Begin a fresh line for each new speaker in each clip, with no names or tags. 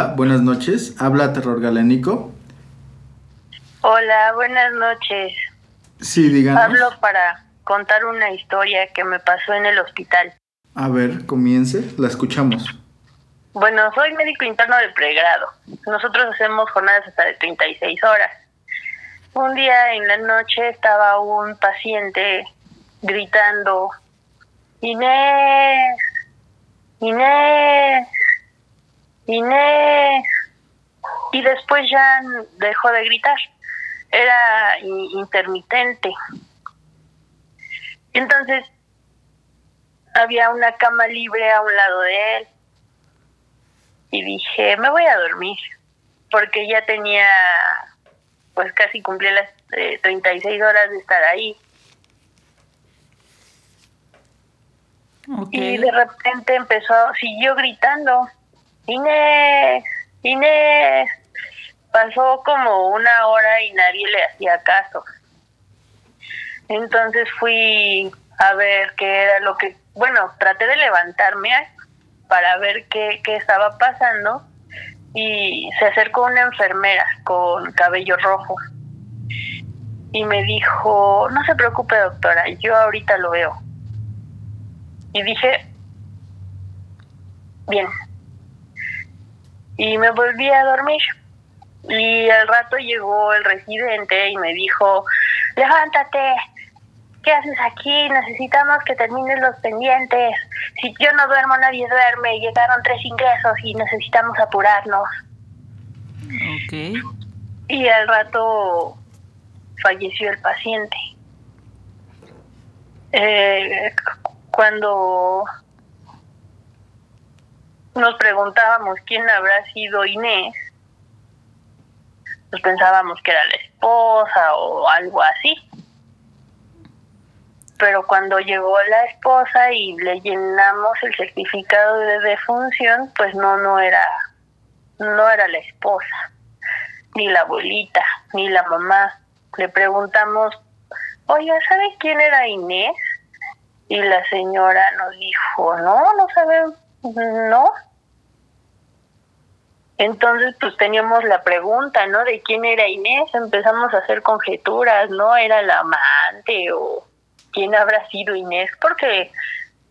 Hola, buenas noches. Habla Terror Galénico.
Hola, buenas noches.
Sí, díganos.
Hablo para contar una historia que me pasó en el hospital.
A ver, comience, la escuchamos.
Bueno, soy médico interno de pregrado. Nosotros hacemos jornadas hasta de 36 horas. Un día en la noche estaba un paciente gritando, Inés, Inés, Inés. Y después ya dejó de gritar. Era intermitente. Entonces, había una cama libre a un lado de él. Y dije, me voy a dormir. Porque ya tenía, pues casi cumplí las 36 eh, horas de estar ahí. Y de repente empezó, siguió gritando, Inés, Inés. Pasó como una hora y nadie le hacía caso. Entonces fui a ver qué era lo que, bueno, traté de levantarme para ver qué, qué estaba pasando y se acercó una enfermera con cabello rojo y me dijo, no se preocupe doctora, yo ahorita lo veo. Y dije, bien. Y me volví a dormir. Y al rato llegó el residente y me dijo, levántate, ¿qué haces aquí? Necesitamos que termines los pendientes. Si yo no duermo, nadie duerme. Llegaron tres ingresos y necesitamos apurarnos.
Ok.
Y al rato falleció el paciente. Eh, cuando nos preguntábamos quién habrá sido Inés, pues pensábamos que era la esposa o algo así. Pero cuando llegó la esposa y le llenamos el certificado de defunción, pues no, no era, no era la esposa, ni la abuelita, ni la mamá. Le preguntamos, oye, ¿sabes quién era Inés? Y la señora nos dijo, no, no sabemos, no. Entonces, pues teníamos la pregunta, ¿no? De quién era Inés. Empezamos a hacer conjeturas, ¿no? Era la amante o quién habrá sido Inés, porque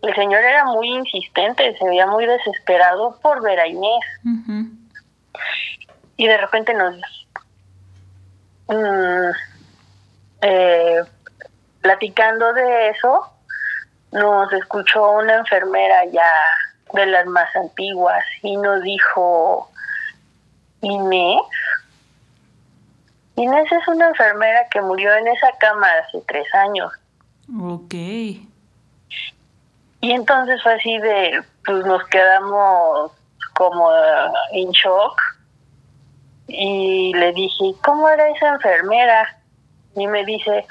el señor era muy insistente, se veía muy desesperado por ver a Inés. Y de repente nos... Mm, eh, platicando de eso, nos escuchó una enfermera ya de las más antiguas y nos dijo, Inés, Inés es una enfermera que murió en esa cama hace tres años.
Ok.
Y entonces fue así de, pues nos quedamos como en shock y le dije, ¿cómo era esa enfermera? Y me dice,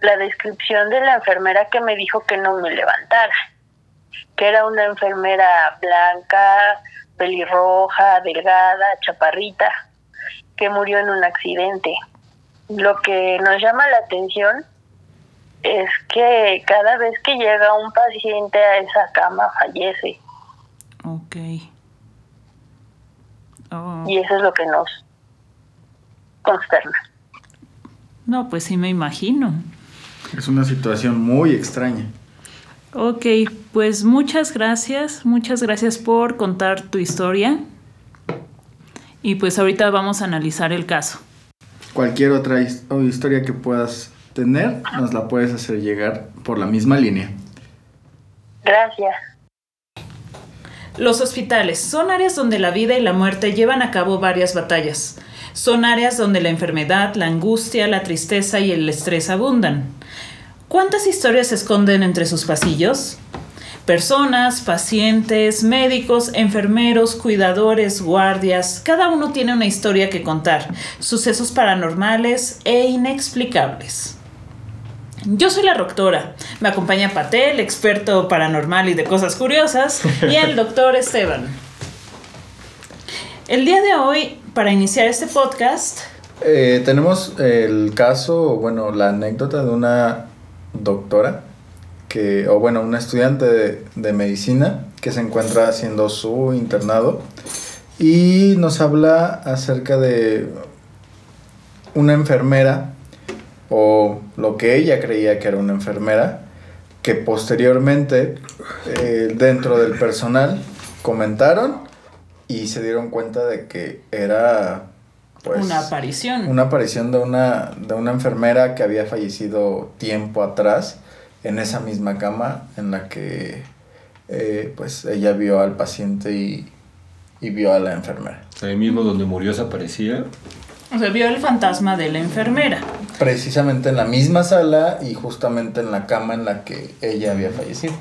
la descripción de la enfermera que me dijo que no me levantara, que era una enfermera blanca, pelirroja, delgada, chaparrita, que murió en un accidente. Lo que nos llama la atención es que cada vez que llega un paciente a esa cama fallece.
Ok.
Oh. Y eso es lo que nos consterna.
No, pues sí me imagino.
Es una situación muy extraña.
Ok, pues muchas gracias, muchas gracias por contar tu historia. Y pues ahorita vamos a analizar el caso.
Cualquier otra historia que puedas tener, nos la puedes hacer llegar por la misma línea.
Gracias.
Los hospitales son áreas donde la vida y la muerte llevan a cabo varias batallas. Son áreas donde la enfermedad, la angustia, la tristeza y el estrés abundan. ¿Cuántas historias se esconden entre sus pasillos? Personas, pacientes, médicos, enfermeros, cuidadores, guardias, cada uno tiene una historia que contar, sucesos paranormales e inexplicables. Yo soy la doctora, me acompaña Patel, experto paranormal y de cosas curiosas, y el doctor Esteban. El día de hoy, para iniciar este podcast...
Eh, tenemos el caso, bueno, la anécdota de una doctora, o bueno, una estudiante de, medicina que se encuentra haciendo su internado y nos habla acerca de una enfermera o lo que ella creía que era una enfermera que posteriormente eh, dentro del personal comentaron y se dieron cuenta de que era pues,
una aparición.
Una aparición de una, de una enfermera que había fallecido tiempo atrás en esa misma cama en la que eh, pues ella vio al paciente y, y vio a la enfermera.
Ahí mismo donde murió se aparecía.
O sea, vio el fantasma de la enfermera.
Precisamente en la misma sala y justamente en la cama en la que ella había fallecido.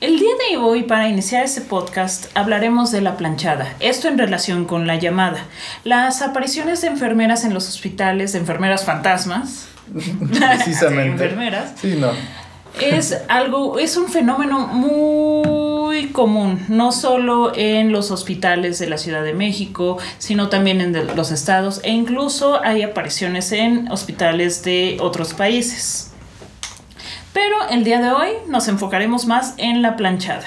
El día de hoy, para iniciar este podcast, hablaremos de la planchada. Esto en relación con la llamada. Las apariciones de enfermeras en los hospitales, de enfermeras fantasmas.
Precisamente.
enfermeras.
Sí, no.
Es algo, es un fenómeno muy común, no solo en los hospitales de la Ciudad de México, sino también en los estados e incluso hay apariciones en hospitales de otros países. Pero el día de hoy nos enfocaremos más en la planchada.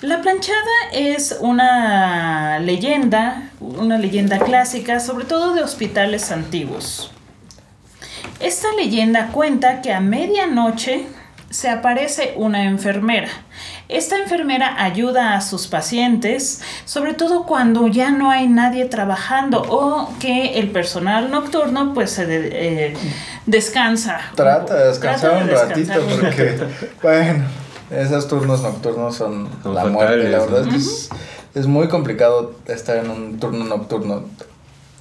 La planchada es una leyenda, una leyenda clásica, sobre todo de hospitales antiguos. Esta leyenda cuenta que a medianoche se aparece una enfermera. Esta enfermera ayuda a sus pacientes, sobre todo cuando ya no hay nadie trabajando o que el personal nocturno pues se eh, descansa.
Trata de descansar
Trata
un
de
ratito
descansar un
porque, bueno, esos turnos nocturnos son,
Son
la muerte. La
fatales,
verdad
¿no?
es que es, es muy complicado estar en un turno nocturno.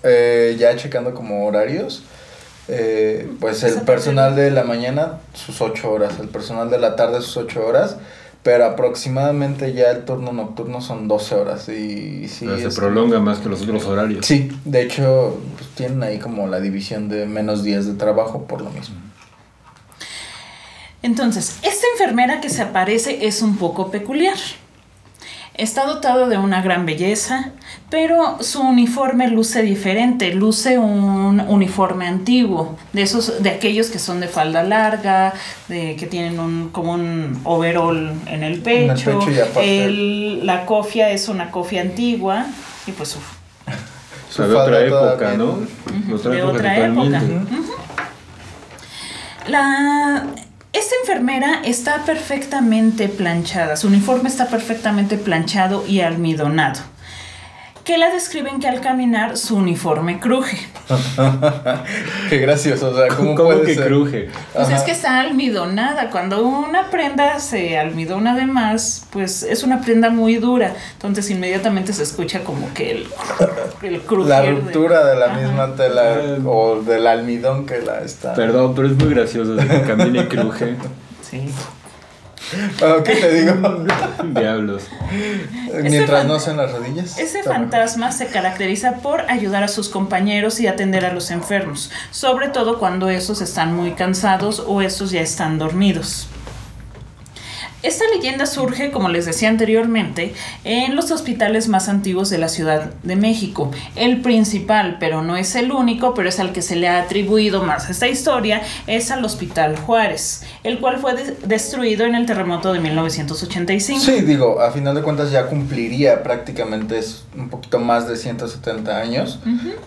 Eh, ya checando como horarios, eh, pues
Esa
el personal de la mañana sus ocho horas, el personal de la tarde sus ocho horas, pero aproximadamente ya el turno nocturno son 12 horas y sí.
Pero se
es-
prolonga más que los otros horarios.
Sí, de hecho, pues, tienen ahí como la división de menos días de trabajo por lo mismo.
Entonces, esta enfermera que se aparece es un poco peculiar. Está dotado de una gran belleza, pero su uniforme luce diferente, luce un uniforme antiguo, de esos, de aquellos que son de falda larga, de que tienen un como un overall en el pecho.
pecho y aparte-
el- la cofia es una cofia antigua y pues su
de
falda
otra época, ¿no?
De otra época. La, enfermera está perfectamente planchada, su uniforme está perfectamente planchado y almidonado. Que la describen que al caminar su uniforme cruje.
Qué gracioso, o sea, ¿cómo,
¿Cómo,
puede
que
ser?
cruje?
Pues
Ajá.
es que está almidonada. Cuando una prenda se almidona de más, pues es una prenda muy dura. Entonces inmediatamente se escucha como que el, el.
La ruptura de la
Ajá.
misma tela o del almidón que la está.
Perdón, pero es muy gracioso de que camine y cruje.
Sí.
Bueno, ¿qué te digo?
Diablos.
Mientras no sean las rodillas.
Ese
mejor.
fantasma se caracteriza por ayudar a sus compañeros y atender a los enfermos, sobre todo cuando esos están muy cansados o esos ya están dormidos. Esta leyenda surge, como les decía anteriormente, en los hospitales más antiguos de la Ciudad de México. El principal, pero no es el único, pero es al que se le ha atribuido más esta historia, es al Hospital Juárez, el cual fue de- destruido en el terremoto de 1985.
Sí, digo, a final de cuentas ya cumpliría prácticamente es un poquito más de 170 años.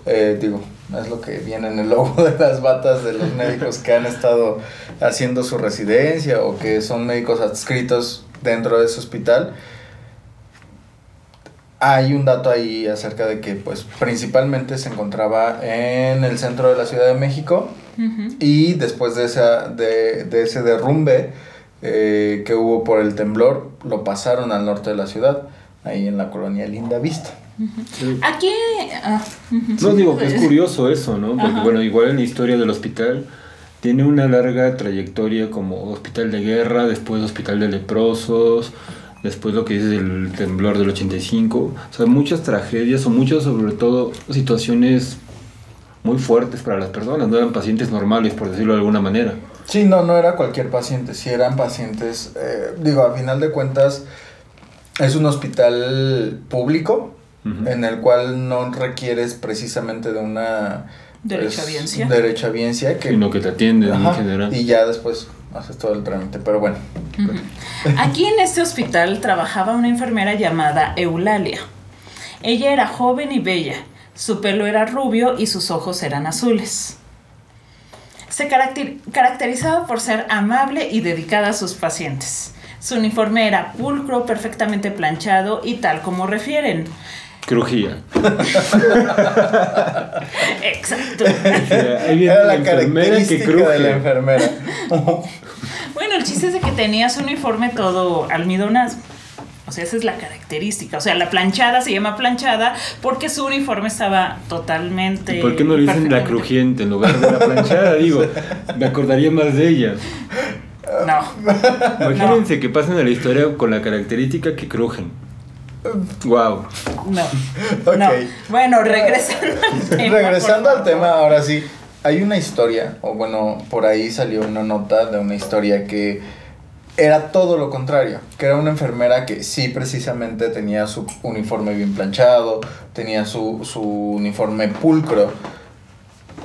Eh, digo, es lo que viene en el logo de las batas de los médicos que han estado haciendo su residencia o que son médicos adscritos dentro de ese hospital. Hay un dato ahí acerca de que pues principalmente se encontraba en el centro de la Ciudad de México y después de, esa, de, de ese derrumbe eh, que hubo por el temblor, lo pasaron al norte de la ciudad, ahí en la colonia Linda Vista.
Aquí. ah, ujú.
No digo que es curioso eso, ¿no? Porque
Ajá.
bueno, igual en la historia del hospital tiene una larga trayectoria como hospital de guerra, después hospital de leprosos, después lo que dices el temblor del 85, o sea, muchas tragedias o muchas sobre todo situaciones muy fuertes para las personas, no eran pacientes normales, por decirlo de alguna manera.
Sí, no, no era cualquier paciente, sí eran pacientes, eh, digo, a final de cuentas es un hospital público En el cual no requieres precisamente de una... pues,
Derechohabiencia.
Derechohabiencia que...
Sino que te atienden en general.
y ya después haces todo el trámite, pero bueno.
Aquí en este hospital trabajaba una enfermera llamada Eulalia. Ella era joven y bella, su pelo era rubio y sus ojos eran azules. Se caracter- caracterizaba por ser amable y dedicada a sus pacientes. Su uniforme era pulcro, perfectamente planchado y tal como refieren.
Crujía.
Exacto.
Ahí viene
Era
la
la
enfermera que
característica de la
cruje.
enfermera.
Bueno, el chiste es de que tenía su uniforme todo almidonado. O sea, esa es la característica. O sea, la planchada se llama planchada porque su uniforme estaba totalmente.
¿Por qué no le dicen la crujiente en lugar de la planchada? Digo, me acordaría más de ella.
No,
Imagínense que pasen a la historia con la característica que crujen. Wow.
no.
Ok.
No. Bueno, regresando al tema.
Regresando al tema, ahora sí, hay una historia, o bueno, por ahí salió una nota de una historia que era todo lo contrario, que era una enfermera que sí precisamente tenía su uniforme bien planchado, tenía su, su uniforme pulcro,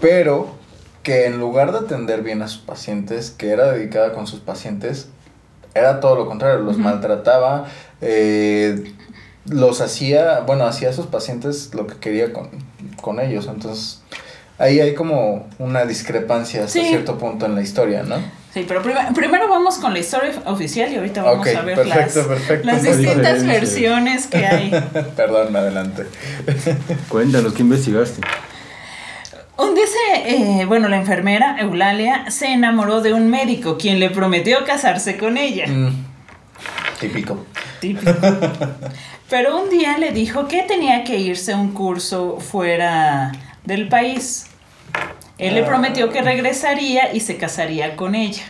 pero que en lugar de atender bien a sus pacientes, que era dedicada con sus pacientes, era todo lo contrario, los maltrataba, eh, los hacía, bueno, hacía a sus pacientes lo que quería con, con ellos, entonces ahí hay como una discrepancia hasta
Sí.
cierto punto en la historia, ¿no?
Sí, pero prim- primero vamos con la historia oficial y ahorita vamos a ver
perfecto,
las,
perfecto.
las distintas versiones que hay.
Perdón, adelante.
Cuéntanos, ¿qué investigaste?
Un día se, eh, bueno, la enfermera Eulalia se enamoró de un médico quien le prometió casarse con ella.
Mm, típico.
Típico. Pero un día le dijo que tenía que irse a un curso fuera del país. Él le prometió que regresaría y se casaría con ella.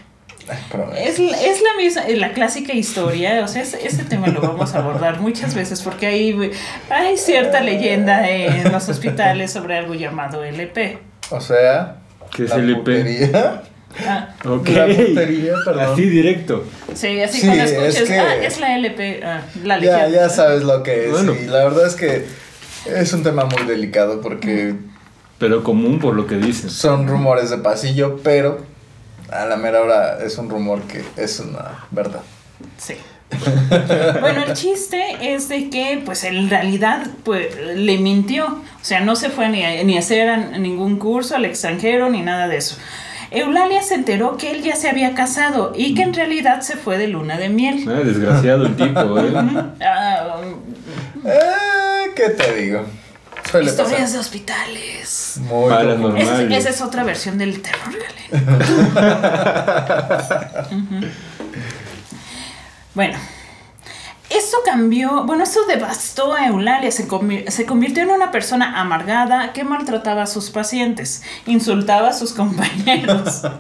Es, es la misma, la clásica historia, o sea, ese, ese tema lo vamos a abordar muchas veces porque hay, hay cierta leyenda en los hospitales sobre algo llamado LP.
O sea,
¿Qué es LP?
putería.
Ah,
Ok.
La putería, perdón.
Así directo.
sí, así
Sí,
cuando
es
escuches,
que-
ah, es la LP, ah, la
Ya,
legión.
ya sabes lo que es.
Bueno.
Y la verdad es que es un tema muy delicado porque
Pero común por lo que dicen.
son rumores de pasillo, pero a la mera hora es un rumor que es una verdad.
Sí. Bueno, el chiste es de que, pues, en realidad, pues, le mintió. O sea, no se fue ni a, ni a hacer a ningún curso al extranjero ni nada de eso. Eulalia se enteró que él ya se había casado y que en realidad se fue de luna de miel.
Ah, desgraciado el tipo, ¿eh?
Ah,
Eh, ¿Qué te digo? Suele
historias
pasar.
de hospitales.
Muy
Paranormal.
Esa,
Normales.
esa es otra versión del terror galeno. Bueno, esto cambió, bueno, esto devastó a Eulalia, se, se convirtió en una persona amargada que maltrataba a sus pacientes, insultaba a sus compañeros.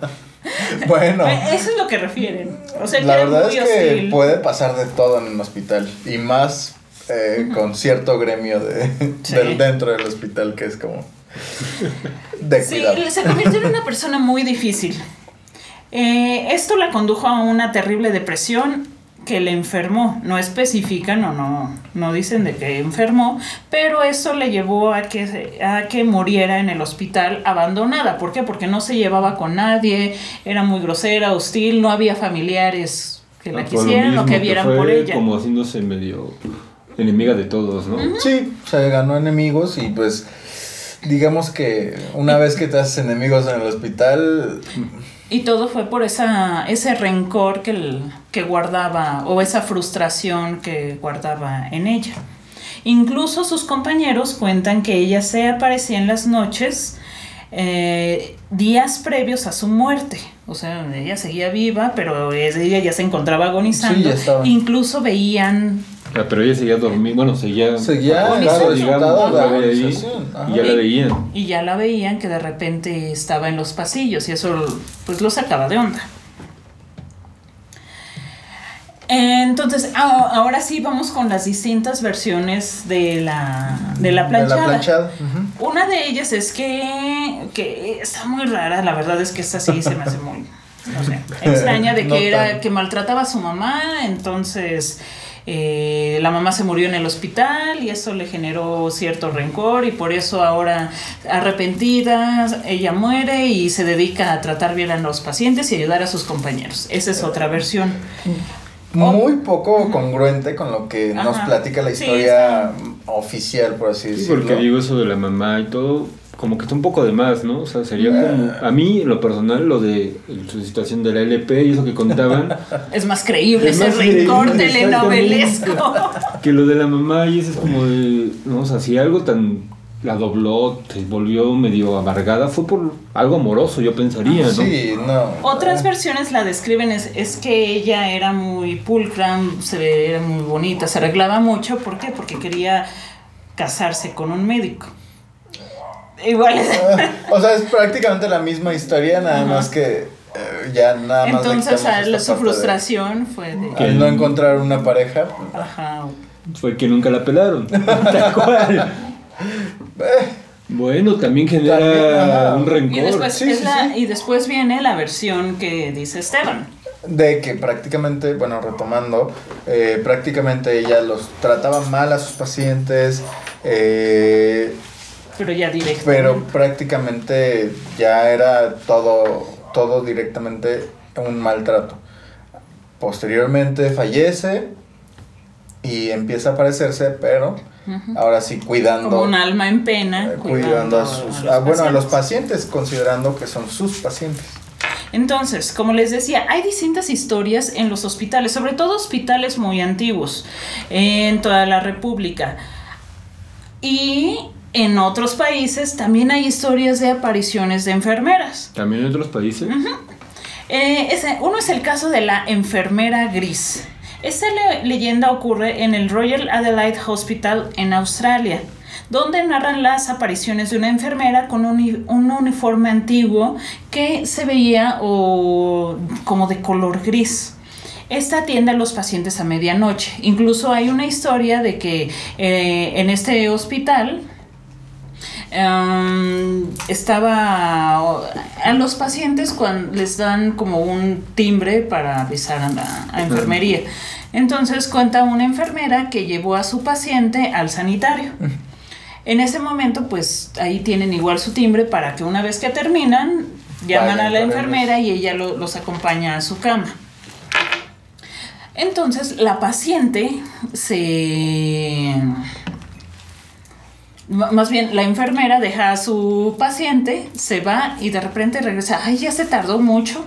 Bueno,
Eh, Eso es lo que refieren. O sea, que
la verdad es que
hostil.
puede pasar de todo en un hospital. Y más eh, con cierto gremio de,
Sí.
del dentro del hospital que es como de
Sí, se convirtió en una persona muy difícil. Eh, esto la condujo a una terrible depresión que le enfermó. No especifican o no, no dicen de que enfermó, pero eso le llevó a que, se- a que muriera en el hospital abandonada. ¿Por qué? Porque no se llevaba con nadie, era muy grosera, hostil, no había familiares que la
Ah, lo
quisieran o que vieran
fue
por ella.
Como haciéndose medio enemiga de todos, ¿no?
Sí, se ganó enemigos y pues digamos que una vez que te haces enemigos en el hospital,
Y todo fue por esa, ese rencor que, el- que guardaba o esa frustración que guardaba en ella. Incluso sus compañeros cuentan que ella se aparecía en las noches eh, días previos a su muerte. O sea, ella seguía viva, pero ella ya se encontraba agonizando.
Sí.
Incluso veían
Ah, pero ella seguía dormida, bueno, seguía...
Seguía
resultado
digamos,
de
la y ya la veían.
y ya la veían que de repente estaba en los pasillos y eso pues lo sacaba de onda. Entonces, ahora sí vamos con las distintas versiones de la, de la
de
planchada.
la planchada.
Una de ellas es que, que está muy rara, la verdad es que esta sí se me hace muy no sé, extraña de que
No
era
tan.
que maltrataba a su mamá, entonces eh, la mamá se murió en el hospital y eso le generó cierto rencor y por eso ahora arrepentida ella muere y se dedica a tratar bien a los pacientes y ayudar a sus compañeros. Esa es otra versión.
Muy poco congruente con lo que nos platica la
Sí,
historia oficial, por así
Sí,
decirlo.
porque digo eso de la mamá y todo, como que está un poco de más, ¿no? O sea, sería
Eh.
como. A mí, en lo personal, lo de su situación de la LP y eso que contaban,
Es más creíble
Es
ese
creíble,
telenovelesco.
que lo de la mamá y eso es como de. No, o sea, si algo tan. La dobló, se volvió medio amargada, fue por algo amoroso, yo pensaría, ¿no?
Sí, no.
Otras
Eh,
versiones la describen es, es que ella era muy pulcra, se ve- era muy bonita, se arreglaba mucho. ¿Por qué? Porque quería casarse con un médico. Igual es...
O sea, es prácticamente la misma historia, nada
Ajá.
más que eh, ya nada más.
Entonces
quitamos
a-
esta
su
de-
frustración fue de...
Al no encontrar una pareja.
Ajá.
Fue que nunca la pelaron. Tal cual. Bueno, también genera
También,
un rencor.
Y después,
Sí,
es
sí,
la-
sí.
y después viene la versión que dice Esteban.
de que prácticamente, bueno, retomando, eh, prácticamente ella los trataba mal a sus pacientes, eh,
Pero ya directo.
pero prácticamente ya era todo, todo directamente un maltrato. Posteriormente fallece y empieza a aparecerse, pero ahora sí cuidando.
Como un alma en pena.
eh, cuidando a sus ah, bueno a los pacientes considerando que son sus pacientes
Entonces, como les decía, hay distintas historias en los hospitales, sobre todo hospitales muy antiguos en toda la República. Y en otros países también hay historias de apariciones de enfermeras.
También en otros países.
Eh, uno es el caso de la enfermera gris. Esta le- leyenda ocurre en el Royal Adelaide Hospital en Australia, donde narran las apariciones de una enfermera con un, uni- un uniforme antiguo que se veía como de color gris. Esta atiende a los pacientes a medianoche. Incluso hay una historia de que eh, en este hospital Em, estaba a los pacientes cuando les dan como un timbre para avisar a la a enfermería. Entonces cuenta una enfermera que llevó a su paciente al sanitario. En ese momento, pues ahí tienen igual su timbre para que una vez que terminan, llaman a la enfermera y ella lo- los acompaña a su cama. Entonces la paciente se... Más bien, la enfermera deja a su paciente, se va y de repente regresa. Ay, ya se tardó mucho.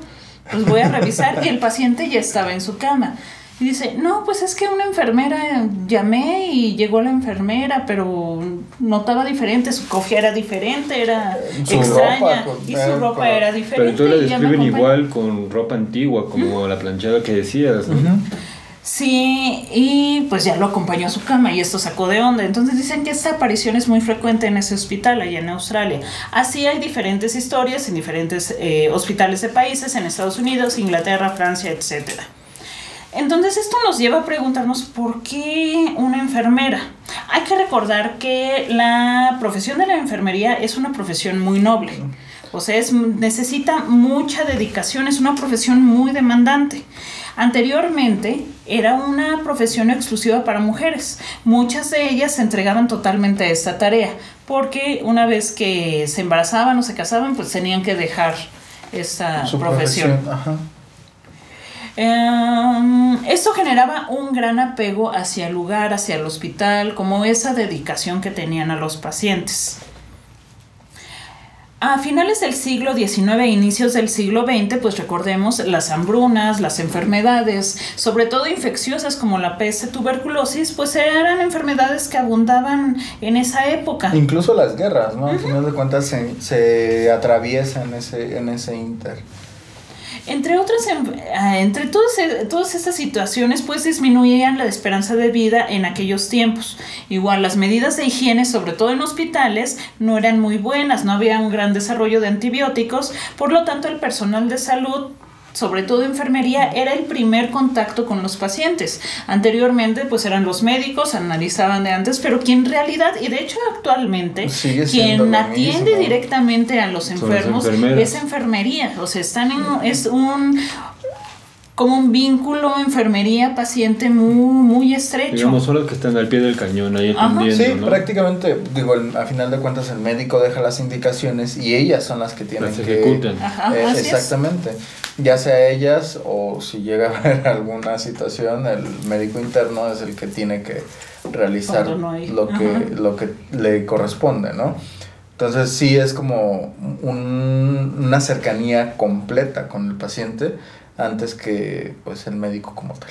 Pues voy a revisar y el paciente ya estaba en su cama. Y dice, no, pues es que una enfermera llamé y llegó la enfermera, pero notaba diferente, su cofia era diferente, era
Su
extraña
ropa,
y
eh,
su ropa
con-
era
Pero
diferente.
la
y ya me
describen igual con ropa antigua, como la planchada que decías, ¿no?
Sí, y pues ya lo acompañó a su cama y esto sacó de onda. Entonces dicen que esta aparición es muy frecuente en ese hospital allá en Australia. Así hay diferentes historias en diferentes eh, hospitales de países, en Estados Unidos, Inglaterra, Francia, etc. Entonces esto nos lleva a preguntarnos por qué una enfermera. Hay que recordar que la profesión de la enfermería es una profesión muy noble. O sea, es, necesita mucha dedicación, es una profesión muy demandante. Anteriormente era una profesión exclusiva para mujeres. Muchas de ellas se entregaban totalmente a esta tarea, porque una vez que se embarazaban o se casaban, pues tenían que dejar esta
su
profesión.
profesión ajá.
Em, esto generaba un gran apego hacia el lugar, hacia el hospital, como esa dedicación que tenían a los pacientes. A finales del siglo XIX e inicios del siglo XX, pues recordemos las hambrunas, las enfermedades, sobre todo infecciosas como la peste, tuberculosis, pues eran enfermedades que abundaban en esa época.
incluso las guerras no al final de cuentas se, se atraviesan en ese en ese inter
Entre otras, en- ah, entre todas, eh, todas estas situaciones, pues disminuían la esperanza de vida en aquellos tiempos. Igual, las medidas de higiene, sobre todo en hospitales, no eran muy buenas, no había un gran desarrollo de antibióticos, por lo tanto el personal de salud sobre todo enfermería, era el primer contacto con los pacientes. Anteriormente, pues eran los médicos, analizaban de antes, pero quien en realidad, y de hecho actualmente, quien atiende
mismo.
directamente a los enfermos es enfermería. O sea, están en, es un como un vínculo enfermería-paciente muy, muy estrecho.
Digamos, son los que están al pie del cañón ahí atendiendo,
Sí,
¿no?
prácticamente, digo, el- a final de cuentas el médico deja las indicaciones y ellas son las que tienen
Las
que...
ejecutan.
Ajá,
Eh,
es.
exactamente. Ya sea ellas o si llega a haber alguna situación, el médico interno es el que tiene que realizar
no
lo, que,
Ajá.
lo que le corresponde, ¿no? Entonces sí es como un- una cercanía completa con el paciente antes que pues el médico como tal.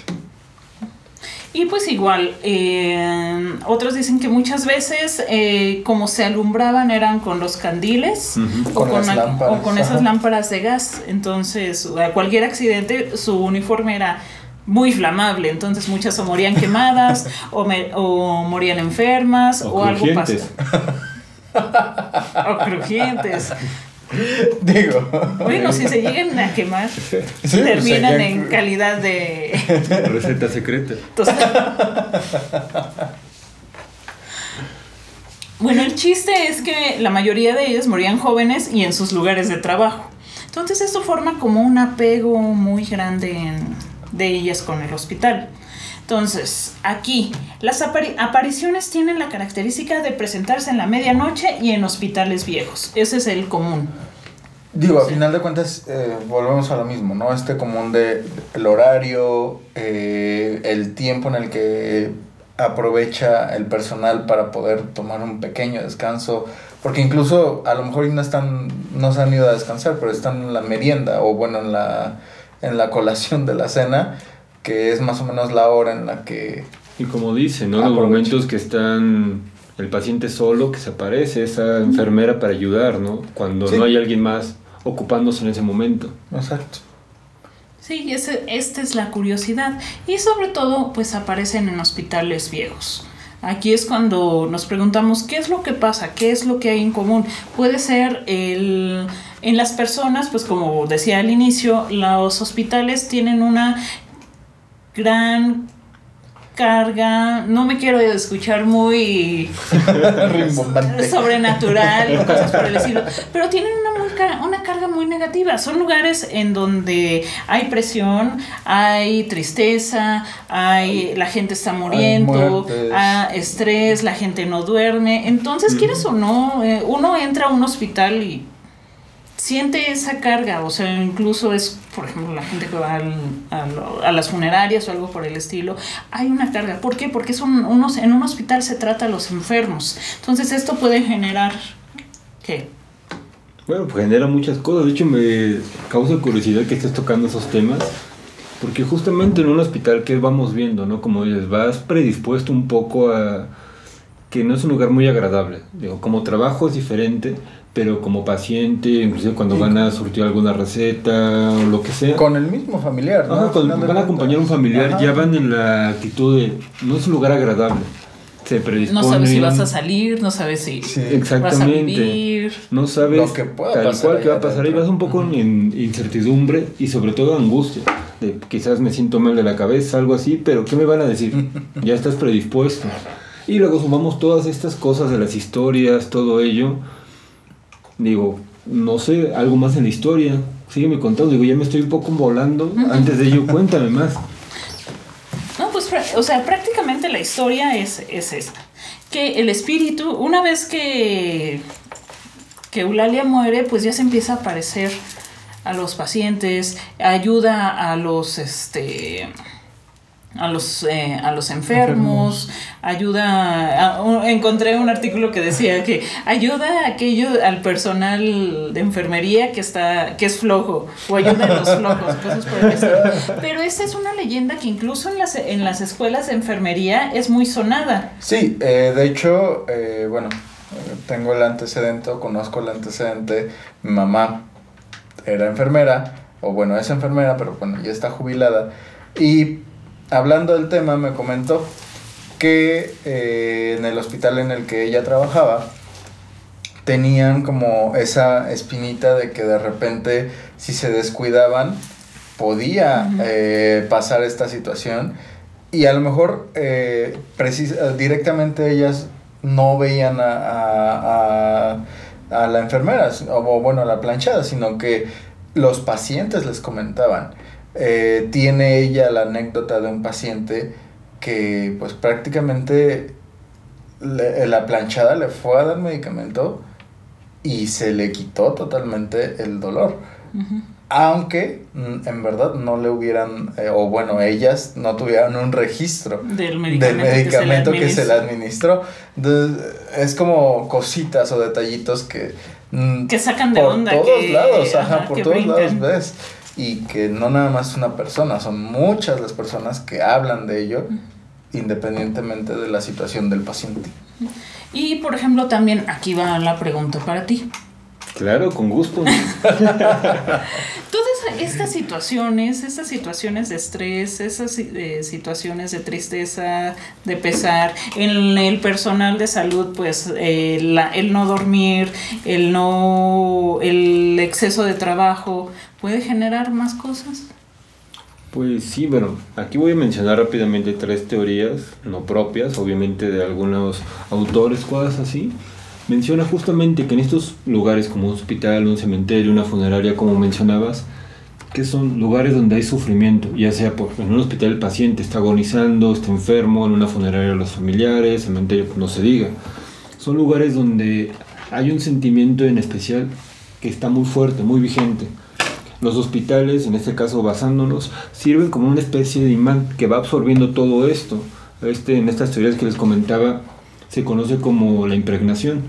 Y pues igual, eh, otros dicen que muchas veces eh, como se alumbraban eran con los candiles o
Con
con,
las
la-
lámparas,
o con esas lámparas de gas. Entonces, a cualquier accidente, su uniforme era muy flamable. Entonces, muchas o morían quemadas o, me- o morían enfermas o,
O
algo pasó.
crujientes.
O crujientes.
Digo.
Bueno, si se llegan a quemar,
pues,
terminan en calidad de...
Receta secreta.
Bueno, el chiste es que la mayoría de ellos morían jóvenes y en sus lugares de trabajo. Entonces esto forma como un apego muy grande en- de ellas con el hospital. Entonces, aquí, las apari- apariciones tienen la característica de presentarse en la medianoche y en hospitales viejos. Ese es el común.
Digo, a final de cuentas, eh, volvemos a lo mismo, ¿no? Este común de el horario, eh, el tiempo en el que aprovecha el personal para poder tomar un pequeño descanso, porque incluso a lo mejor no están, no se han ido a descansar, pero están en la merienda o bueno, en la, en la colación de la cena, que es más o menos la hora en la que...
Y como dice, ¿no? Los momentos que están el paciente solo, que se aparece esa enfermera para ayudar, ¿no? Cuando
Sí.
no hay alguien más ocupándose en ese momento.
Exacto.
Sí, ese, esta es la curiosidad. Y sobre todo, pues aparecen en hospitales viejos. Aquí es cuando nos preguntamos qué es lo que pasa, qué es lo que hay en común. Puede ser el, en las personas, pues como decía al inicio, los hospitales tienen una gran carga, no me quiero escuchar muy sobrenatural o cosas por el estilo, pero tienen una, muy una carga muy negativa. Son lugares en donde hay presión, hay tristeza, hay la gente está muriendo,
muertes.
ah, estrés, la gente no duerme. Entonces, quieres o no, eh, uno entra a un hospital y siente esa carga, o sea, incluso es, por ejemplo, la gente que va al- a, a las funerarias o algo por el estilo, hay una carga. ¿Por qué? Porque son unos, en un hospital se trata a los enfermos. Entonces esto puede generar, ¿qué?
Bueno, pues genera muchas cosas. De hecho, me causa curiosidad que estés tocando esos temas. Porque justamente en un hospital que vamos viendo, ¿no? Como dices, vas predispuesto un poco a que no es un lugar muy agradable. Digo, como trabajo es diferente, pero como paciente, inclusive cuando van a surtir alguna receta o lo que sea.
Con el mismo familiar, ¿no?
Ajá, cuando van a acompañar a un familiar,
Ajá.
ya van en la actitud de no es un lugar agradable. Se predisponen.
No sabes si vas a salir, no sabes si
Sí.
vas a
Exactamente.
vivir.
No sabes
Lo que pueda
tal
pasar
cual que va a pasar y vas un poco en incertidumbre y sobre todo angustia. De quizás me siento mal de la cabeza, algo así, pero ¿qué me van a decir? ya estás predispuesto. Y luego sumamos todas estas cosas de las historias, todo ello. Digo, no sé, algo más en la historia. Sígueme contando, digo, ya me estoy un poco volando. Antes de ello, cuéntame más.
No, pues, o sea, prácticamente la historia es, es esta. Que el espíritu, una vez que, que Eulalia muere, pues ya se empieza a aparecer a los pacientes, ayuda a los, este, a los, eh, a los enfermos, ayuda, a- encontré un artículo que decía que ayuda a aquello, al personal de enfermería que está, que es flojo, o ayuda a los flojos, cosas por el. Pero esta es una leyenda que incluso en las, en las escuelas de enfermería es muy sonada.
Sí, eh, de hecho, eh, bueno, tengo el antecedente, o conozco el antecedente. Mi mamá era enfermera, o bueno, es enfermera, pero bueno, ya está jubilada. Y hablando del tema, me comentó que eh, en el hospital en el que ella trabajaba, tenían como esa espinita de que de repente, si se descuidaban, podía eh, pasar esta situación. Y a lo mejor eh, precis- directamente ellas no veían a, a, a- a la enfermera, o bueno, a la planchada, sino que los pacientes les comentaban. Eh, tiene ella la anécdota de un paciente que pues prácticamente le- la planchada le fue a dar medicamento y se le quitó totalmente el dolor. Aunque en verdad no le hubieran, eh, o bueno, ellas no tuvieran un registro
Del
del
medicamento,
medicamento
que,
que
se le
administró. Entonces, es como cositas o detallitos que...
Que sacan de
por
onda,
todos
que-
lados, ajá, por todos
brincan.
lados ves. Y que no nada más una persona, son muchas las personas que hablan de ello, independientemente de la situación del paciente.
Y por ejemplo, también aquí va la pregunta para ti.
Claro, con gusto.
Estas situaciones, estas situaciones de estrés, esas eh, situaciones de tristeza, de pesar, en el personal de salud, pues eh, la- el no dormir, el no, el exceso de trabajo, puede generar más cosas.
Pues sí, bueno, aquí voy a mencionar rápidamente tres teorías, no propias, obviamente de algunos autores, cosas así. Menciona justamente que en estos lugares como un hospital, un cementerio, una funeraria, como mencionabas, que son lugares donde hay sufrimiento, ya sea por, en un hospital el paciente está agonizando, está enfermo, en una funeraria los familiares, cementerio no se diga. Son lugares donde hay un sentimiento en especial que está muy fuerte, muy vigente. Los hospitales, en este caso basándonos, sirven como una especie de imán que va absorbiendo todo esto. Este, en estas teorías que les comentaba, se conoce como la impregnación.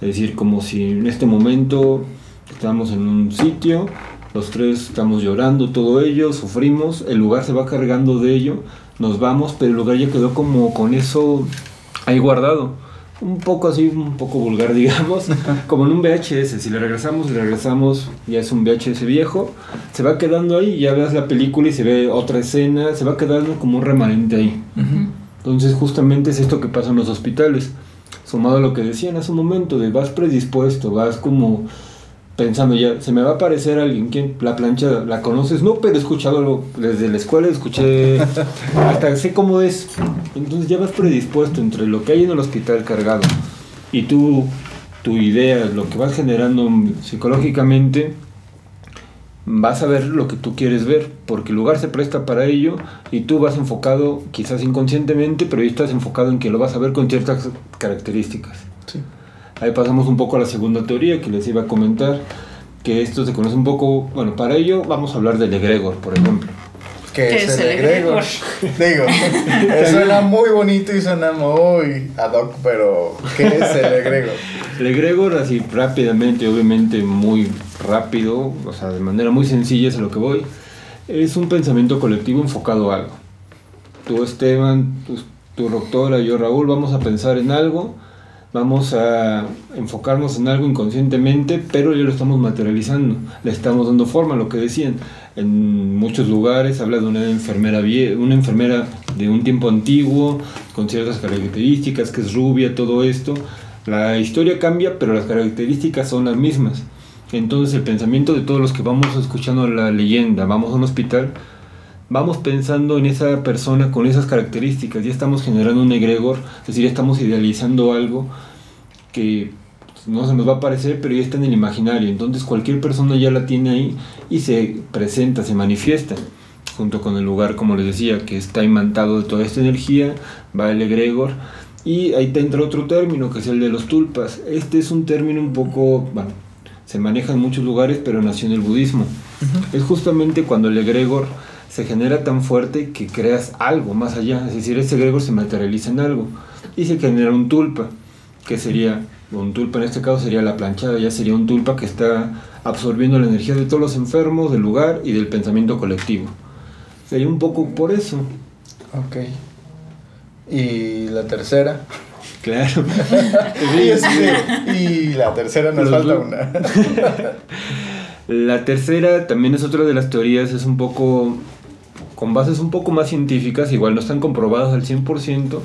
Es decir, como si en este momento estamos en un sitio, los tres estamos llorando, todo ello, sufrimos, el lugar se va cargando de ello, nos vamos, pero el lugar ya quedó como con eso ahí guardado. Un poco así, un poco vulgar, digamos, como en un VHS. Si le regresamos, le regresamos, ya es un VHS viejo, se va quedando ahí, ya ves la película y se ve otra escena, se va quedando como un remanente ahí. Entonces justamente es esto que pasa en los hospitales. Sumado a lo que decían hace un momento, de vas predispuesto, vas como pensando ya, se me va a aparecer alguien, ¿quién? La plancha, ¿la conoces? No, pero he escuchado algo, desde la escuela escuché, hasta sé cómo es. Entonces ya vas predispuesto entre lo que hay en el hospital cargado y tú, tu idea, lo que vas generando psicológicamente, vas a ver lo que tú quieres ver, porque el lugar se presta para ello y tú vas enfocado, quizás inconscientemente, pero estás enfocado en que lo vas a ver con ciertas características. Ahí pasamos un poco a la segunda teoría que les iba a comentar, que esto se conoce un poco, bueno, para ello vamos a hablar del egregor, por ejemplo.
Que
¿Qué
es
es
el
el
egregor. Digo, eh, suena muy bonito y suena muy ad hoc, pero ¿qué es el egregor?
El egregor, así rápidamente, obviamente muy rápido, o sea, de manera muy sencilla es a lo que voy, es un pensamiento colectivo enfocado a algo. Tú, Esteban, tú, tu doctora, yo, Raúl, vamos a pensar en algo, vamos a enfocarnos en algo inconscientemente, pero ya lo estamos materializando, le estamos dando forma, lo que decían. En muchos lugares habla de una enfermera, una enfermera de un tiempo antiguo, con ciertas características, que es rubia, todo esto. La historia cambia, pero las características son las mismas. Entonces el pensamiento de todos los que vamos escuchando la leyenda, vamos a un hospital, vamos pensando en esa persona con esas características, ya estamos generando un egregor, es decir, ya estamos idealizando algo que no se nos va a aparecer, pero ya está en el imaginario, entonces cualquier persona ya la tiene ahí y se presenta, se manifiesta, junto con el lugar, como les decía, que está imantado de toda esta energía, va el egregor, y ahí te entra otro término, que es el de los tulpas. Este es un término un poco, bueno, se maneja en muchos lugares, pero nació en el budismo. Es justamente cuando el egregor se genera tan fuerte que creas algo más allá, es decir, ese egregor se materializa en algo y se genera un tulpa, que sería, un tulpa en este caso sería la planchada, ya sería un tulpa que está absorbiendo la energía de todos los enfermos, del lugar y del pensamiento colectivo. Sería un poco por eso.
Ok. Y la tercera.
Claro.
Y, la tercera nos
Los
falta una.
La tercera también es otra de las teorías, es un poco con bases un poco más científicas, igual no están comprobadas al 100%,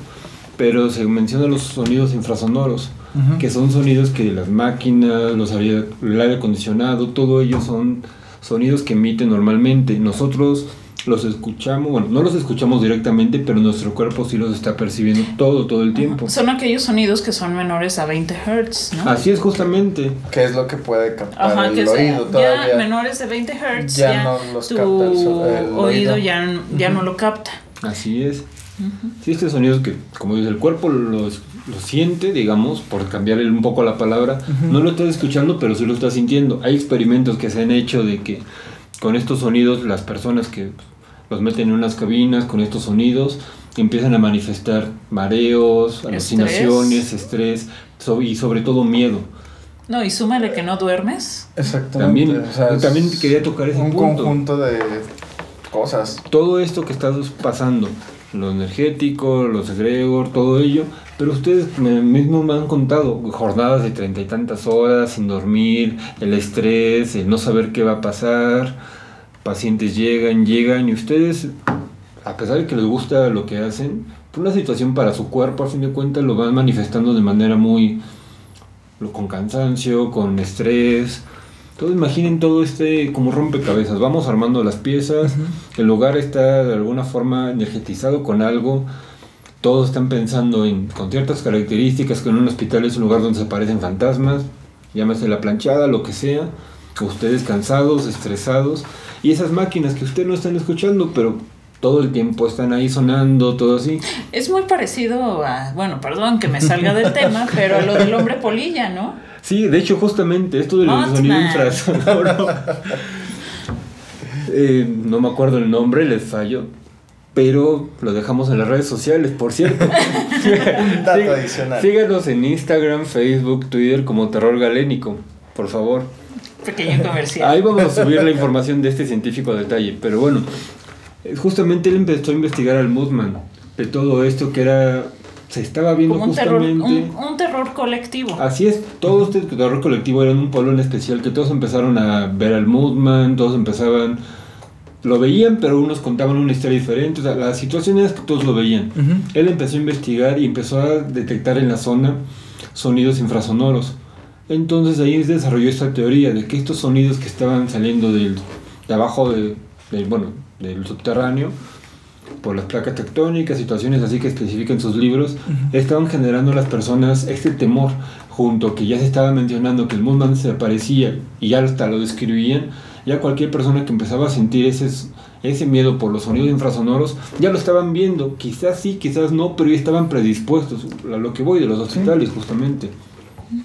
pero se mencionan los sonidos infrasonoros, que son sonidos que las máquinas, los aire, el aire acondicionado, todo ello son sonidos que emiten normalmente. Nosotros los escuchamos, bueno, no los escuchamos directamente, pero nuestro cuerpo sí los está percibiendo todo, todo el tiempo.
Son aquellos sonidos que son menores a 20 Hz, ¿no?
Así es justamente.
¿Qué es lo que puede captar
Ajá,
el
que sea,
oído
ya
todavía?
menores de 20 Hz,
Ya
ya,
no los
tu
capta el
oído,
oído.
ya, ya no lo capta.
Así es. Sí, este sonido que, como dice, el cuerpo lo, lo siente, digamos, por cambiarle un poco la palabra, no lo estás escuchando, pero sí lo estás sintiendo. Hay experimentos que se han hecho de que con estos sonidos las personas que los meten en unas cabinas con estos sonidos empiezan a manifestar mareos, alucinaciones, estrés, so- y sobre todo miedo.
No, y súmale que no duermes.
Exactamente.
También,
o sea,
yo también
es
quería tocar ese
un
punto.
conjunto de cosas.
Todo esto que está pasando, lo energético, los egregor, todo ello, pero ustedes me- mismos me han contado jornadas de treinta y tantas horas sin dormir, el estrés, el no saber qué va a pasar, pacientes llegan, llegan y ustedes, a pesar de que les gusta lo que hacen, por una situación para su cuerpo, a fin de cuentas, lo van manifestando de manera muy, con cansancio, con estrés. Entonces imaginen todo este como rompecabezas, vamos armando las piezas, el lugar está de alguna forma energetizado con algo, todos están pensando en con ciertas características que en un hospital es un lugar donde se aparecen fantasmas, llámese la planchada, lo que sea, ustedes cansados, estresados, y esas máquinas que ustedes no están escuchando, pero todo el tiempo están ahí sonando, todo así.
Es muy parecido a, bueno, perdón que me salga del tema, pero a lo del hombre polilla, ¿no?
Sí, de hecho justamente esto del sonido infrasonoro, eh, no me acuerdo el nombre, les fallo, pero lo dejamos en las redes sociales, por cierto.
Un dato
Sí,
adicional.
Síganos en Instagram, Facebook, Twitter como Terror Galénico, por favor.
Pequeño comercial.
Ahí vamos a subir la información de este científico a detalle. Pero bueno, eh, justamente él empezó a investigar al Moodman, de todo esto que era. Se estaba viendo
Como un terror,
justamente.
un, un terror colectivo.
Así es, todo este terror colectivo era en un pueblo en especial que todos empezaron a ver al Moodman, todos empezaban. Lo veían, pero unos contaban una historia diferente. O sea, la situación es que todos lo veían.
Ujú.
Él empezó a investigar y empezó a detectar en la zona sonidos infrasonoros. Entonces ahí desarrolló esta teoría de que estos sonidos que estaban saliendo del, de abajo de, del- bueno, del subterráneo, por las placas tectónicas, situaciones así que especifican sus libros, estaban generando a las personas este temor, junto que ya se estaba mencionando que el Moonman se aparecía y ya hasta lo describían, ya cualquier persona que empezaba a sentir ese, ese miedo por los sonidos infrasonoros, ya lo estaban viendo, quizás sí, quizás no, pero ya estaban predispuestos, a lo que voy de los hospitales justamente.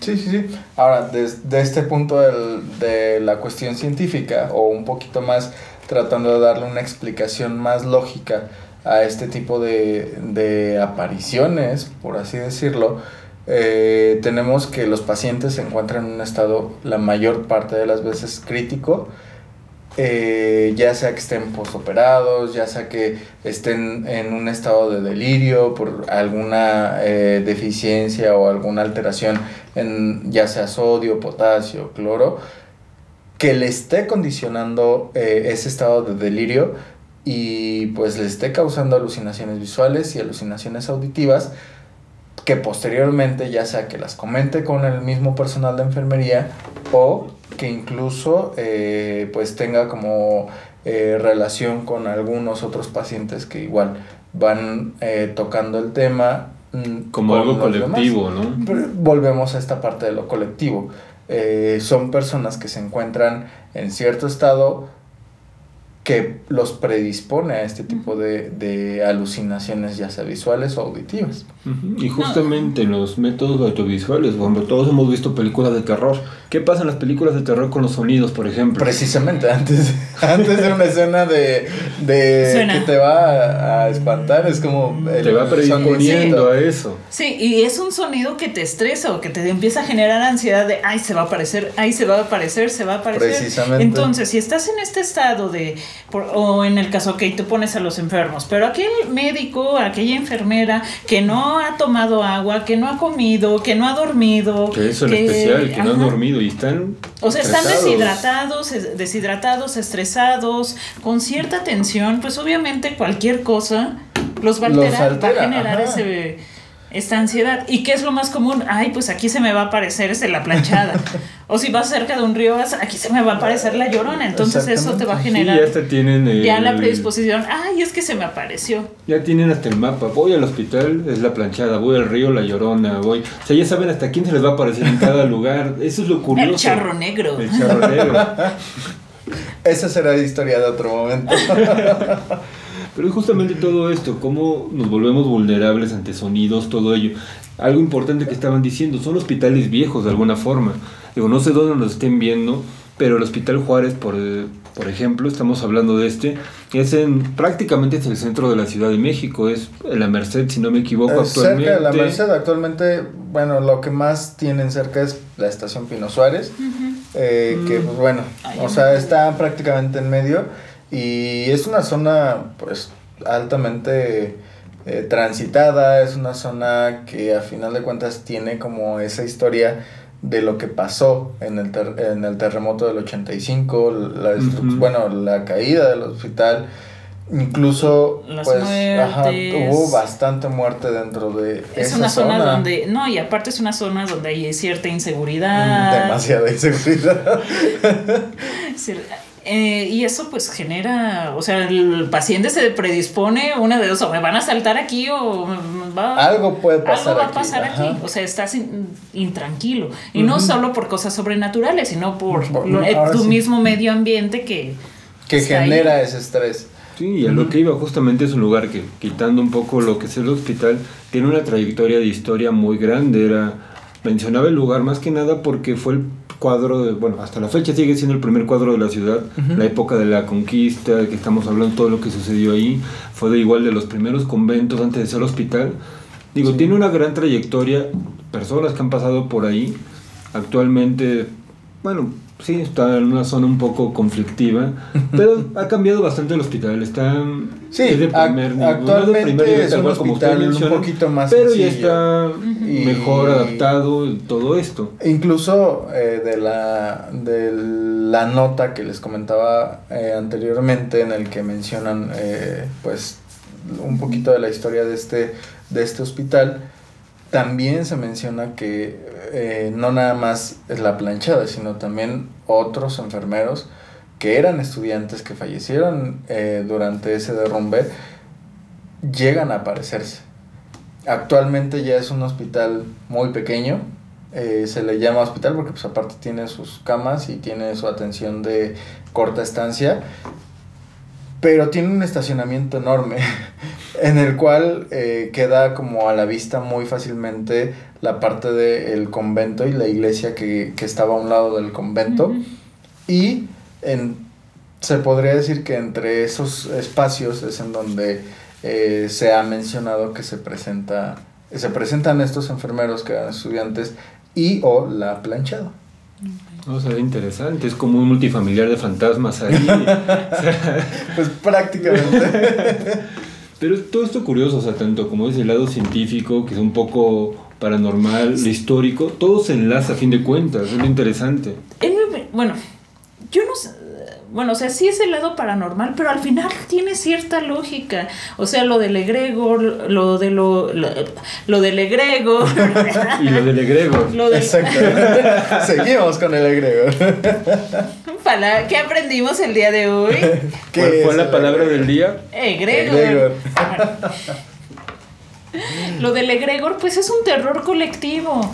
Sí, sí, sí. Ahora, desde este punto del- de la cuestión científica, o un poquito más tratando de darle una explicación más lógica a este tipo de, de apariciones, por así decirlo, eh, tenemos que los pacientes se encuentran en un estado la mayor parte de las veces crítico, eh, ya sea que estén posoperados, ya sea que estén en un estado de delirio por alguna eh, deficiencia o alguna alteración en ya sea sodio, potasio, cloro, que le esté condicionando eh, ese estado de delirio y pues le esté causando alucinaciones visuales y alucinaciones auditivas que posteriormente ya sea que las comente con el mismo personal de enfermería o que incluso eh, pues tenga como eh, relación con algunos otros pacientes que igual van eh, tocando el tema mm,
Como algo
demás.
colectivo, ¿no?
Pero volvemos a esta parte de lo colectivo. Eh, son personas que se encuentran en cierto estado que los predispone a este tipo de, de alucinaciones, ya sea visuales o auditivas.
Y justamente en los métodos audiovisuales, cuando todos hemos visto películas de terror, ¿qué pasa en las películas de terror con los sonidos, por ejemplo?
Precisamente antes, antes de una escena de, de
Suena.
que te va a, a espantar, es como... el
Te va predisponiendo
sonidito.
a eso.
Sí, y es un sonido que te estresa o que te empieza a generar ansiedad de, ay, se va a aparecer, ay, se va a aparecer, se va a aparecer.
Precisamente.
Entonces, si estás en este estado de, por- o en el caso que te pones a los enfermos, pero aquel médico, aquella enfermera que no ha tomado agua, que no ha comido, que no ha dormido.
Que eso en especial, que no han dormido y están.
O sea, están deshidratados, es- deshidratados, estresados, con cierta tensión, pues obviamente cualquier cosa los va a
Los
alterar,
altera,
va a generar
ajá.
ese, esta ansiedad. ¿Y qué es lo más común? Ay, pues aquí se me va a aparecer este, la planchada. o si vas cerca de un río, vas- aquí se me va a aparecer la llorona. Entonces eso te va a
Sí,
generar
ya hasta tienen el-
ya la predisposición. Ay, es que se me apareció.
Ya tienen hasta el mapa. Voy al hospital, es la planchada. Voy al río, la llorona. Voy. O sea, ya saben hasta quién se les va a aparecer en cada lugar. Eso es lo curioso.
El charro negro.
El charro negro.
Esa será historia de otro momento.
Pero es justamente todo esto, cómo nos volvemos vulnerables ante sonidos, todo ello. Algo importante que estaban diciendo, son hospitales viejos de alguna forma. Digo, no sé dónde nos estén viendo, pero el Hospital Juárez, por, por ejemplo, estamos hablando de este, es en prácticamente es el centro de la Ciudad de México, es en la Merced, si no me equivoco,
Eh, cerca de la Merced actualmente, bueno, lo que más tienen cerca es la estación Pino Suárez, eh, que pues, bueno,
Ay,
o sea, está prácticamente en medio y es una zona pues altamente eh, transitada, es una zona que a final de cuentas tiene como esa historia de lo que pasó en el, ter- en el terremoto del 85, la, destru-
Ujú.
bueno, la caída del hospital, incluso
Las
pues ajá, hubo bastante muerte dentro de
Es
esa
una zona,
zona.
donde, no, y aparte es una zona donde hay cierta inseguridad.
Demasiada inseguridad.
Eh, y eso pues genera, o sea, el paciente se predispone una de dos, o me van a saltar aquí o va,
Algo puede pasar
algo va a
aquí,
pasar
ajá.
aquí. O sea, estás in- intranquilo. Y no solo por cosas sobrenaturales, sino por
Por-
lo- tu
sí.
mismo medio ambiente que...
que
está ahí.
genera ese estrés.
Sí, y a lo que iba justamente es un lugar que, quitando un poco lo que es el hospital, tiene una trayectoria de historia muy grande. Era, mencionaba el lugar más que nada porque fue el cuadro, de, bueno, hasta la fecha sigue siendo el primer cuadro de la ciudad, la época de la conquista, que estamos hablando todo lo que sucedió ahí, fue de igual de los primeros conventos antes de ser hospital. Digo, tiene una gran trayectoria, personas que han pasado por ahí, actualmente, bueno, sí, está en una zona un poco conflictiva, pero ha cambiado bastante el hospital, está
Sí,
es de primer nivel, no
actualmente
primer nivel,
es un hospital un poquito más
pero ya
sencillo.
está
Y-
mejor adaptado todo esto.
Incluso eh, de, la, de la nota que les comentaba eh, anteriormente en el que mencionan eh, pues un poquito de la historia de este, de este hospital, también se menciona que eh, no nada más es la planchada, sino también otros enfermeros que eran estudiantes que fallecieron eh, durante ese derrumbe llegan a aparecerse. Actualmente ya es un hospital muy pequeño, eh, se le llama hospital porque pues aparte tiene sus camas y tiene su atención de corta estancia, pero tiene un estacionamiento enorme en el cual eh, queda como a la vista muy fácilmente la parte del convento y la iglesia que, que estaba a un lado del convento. Y en, se podría decir que entre esos espacios es en donde eh, se ha mencionado que se presenta se presentan estos enfermeros que eran estudiantes y o la planchada.
O sea, interesante, es como un multifamiliar de fantasmas ahí. O sea,
Pues prácticamente.
Pero todo esto curioso, o sea, tanto como es el lado científico, que es un poco paranormal, lo histórico, todo se enlaza a fin de cuentas, es lo interesante.
En mi- bueno, yo no sé. Bueno, o sea, sí es el lado paranormal, pero al final tiene cierta lógica. O sea, lo del egregor, lo de lo, lo, lo del egregor.
Y lo del egregor.
lo del,
Exactamente. Seguimos con el egregor.
¿Qué aprendimos el día de hoy?
¿Qué
¿Cuál fue la palabra
egregor?
del día?
Egregor.
Egregor.
Lo del egregor, pues es un terror colectivo.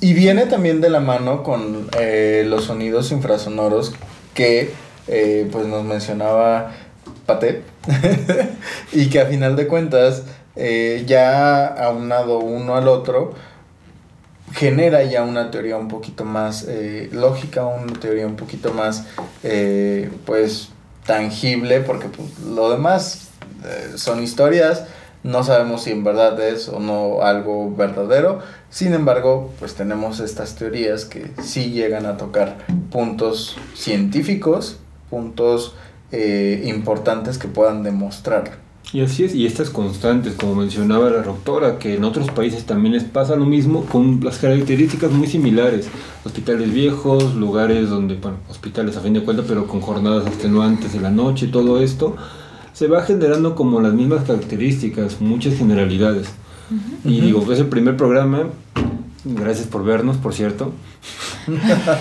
Y viene también de la mano con eh, los sonidos infrasonoros que eh, pues nos mencionaba Pate y que a final de cuentas eh, ya aunado uno al otro genera ya una teoría un poquito más eh, lógica, una teoría un poquito más eh, pues tangible porque pues, lo demás son historias no sabemos si en verdad es o no algo verdadero. Sin embargo, pues tenemos estas teorías que sí llegan a tocar puntos científicos, puntos eh, importantes que puedan demostrar.
Y así es, y estas constantes, como mencionaba la doctora, que en otros países también les pasa lo mismo con las características muy similares. Hospitales viejos, lugares donde, bueno, hospitales a fin de cuentas, pero con jornadas extenuantes de la noche, todo esto, se va generando como las mismas características, muchas generalidades. Y digo, que es el primer programa, gracias por vernos, por cierto.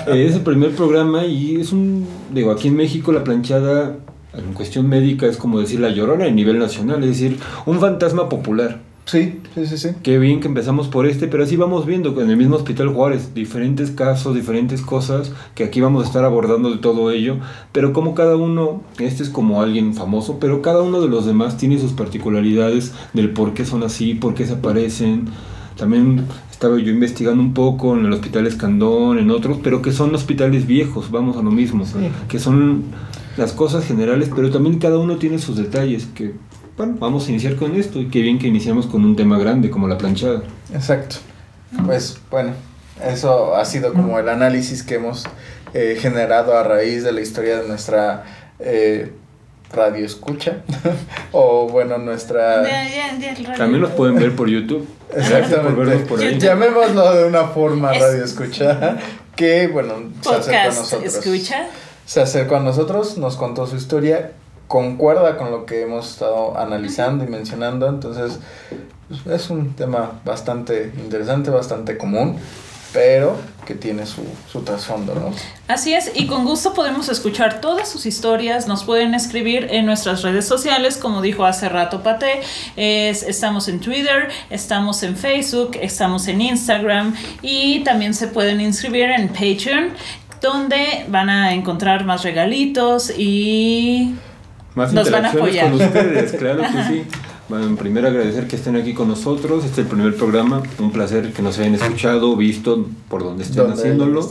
Eh, es el primer programa y es un, digo, aquí en México la planchada en cuestión médica es como decir la llorona a nivel nacional, es decir, un fantasma popular.
Sí, sí, sí, sí.
Qué bien que empezamos por este, pero así vamos viendo que en el mismo Hospital Juárez, diferentes casos, diferentes cosas, que aquí vamos a estar abordando de todo ello, pero como cada uno, este es como alguien famoso, pero cada uno de los demás tiene sus particularidades del por qué son así, por qué se aparecen. También estaba yo investigando un poco en el Hospital Escandón, en otros, pero que son hospitales viejos, vamos a lo mismo,
Sí.
que son las cosas generales, pero también cada uno tiene sus detalles, que bueno, vamos a iniciar con esto y qué bien que iniciamos con un tema grande como la planchada.
Exacto. Pues bueno, eso ha sido como el análisis que hemos eh, generado a raíz de la historia de nuestra eh, radio escucha o bueno nuestra.
También nos pueden ver por YouTube. Gracias por por ahí.
YouTube.
llamémoslo de una forma
Es-
radio escucha que bueno se acercó a
Podcast,
nosotros
escucha.
se acercó a nosotros nos contó su historia concuerda con lo que hemos estado analizando y mencionando entonces pues, es un tema bastante interesante bastante común pero que tiene su, su trasfondo no
Así es, y con gusto podemos escuchar todas sus historias, nos pueden escribir en nuestras redes sociales, como dijo hace rato Pate, es, estamos en Twitter, estamos en Facebook, estamos en Instagram y también se pueden inscribir en Patreon, donde van a encontrar más regalitos y
Más
Nos van a
interacciones con ustedes, claro que sí. Bueno, en primero agradecer que estén aquí con nosotros. Este es el primer programa. Un placer que nos hayan escuchado, visto por donde estén haciéndolo.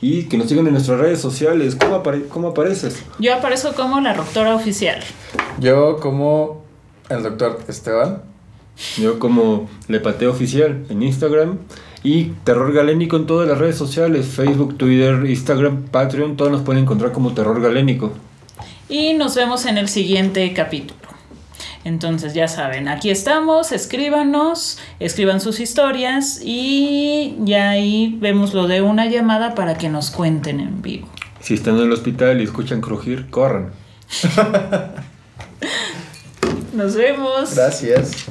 Y que nos sigan en nuestras redes sociales. ¿Cómo, apare- cómo apareces?
yo aparezco como la doctora oficial.
yo como el doctor Esteban
Yo como Lepateo Oficial en Instagram. Y Terror Galénico en todas las redes sociales. Facebook, Twitter, Instagram, Patreon. Todos nos pueden encontrar como Terror Galénico.
Y nos vemos en el siguiente capítulo. Entonces ya saben, aquí estamos, escríbanos, escriban sus historias y ya ahí vemos lo de una llamada para que nos cuenten en vivo.
Si están en el hospital y escuchan crujir, corran.
Nos vemos.
gracias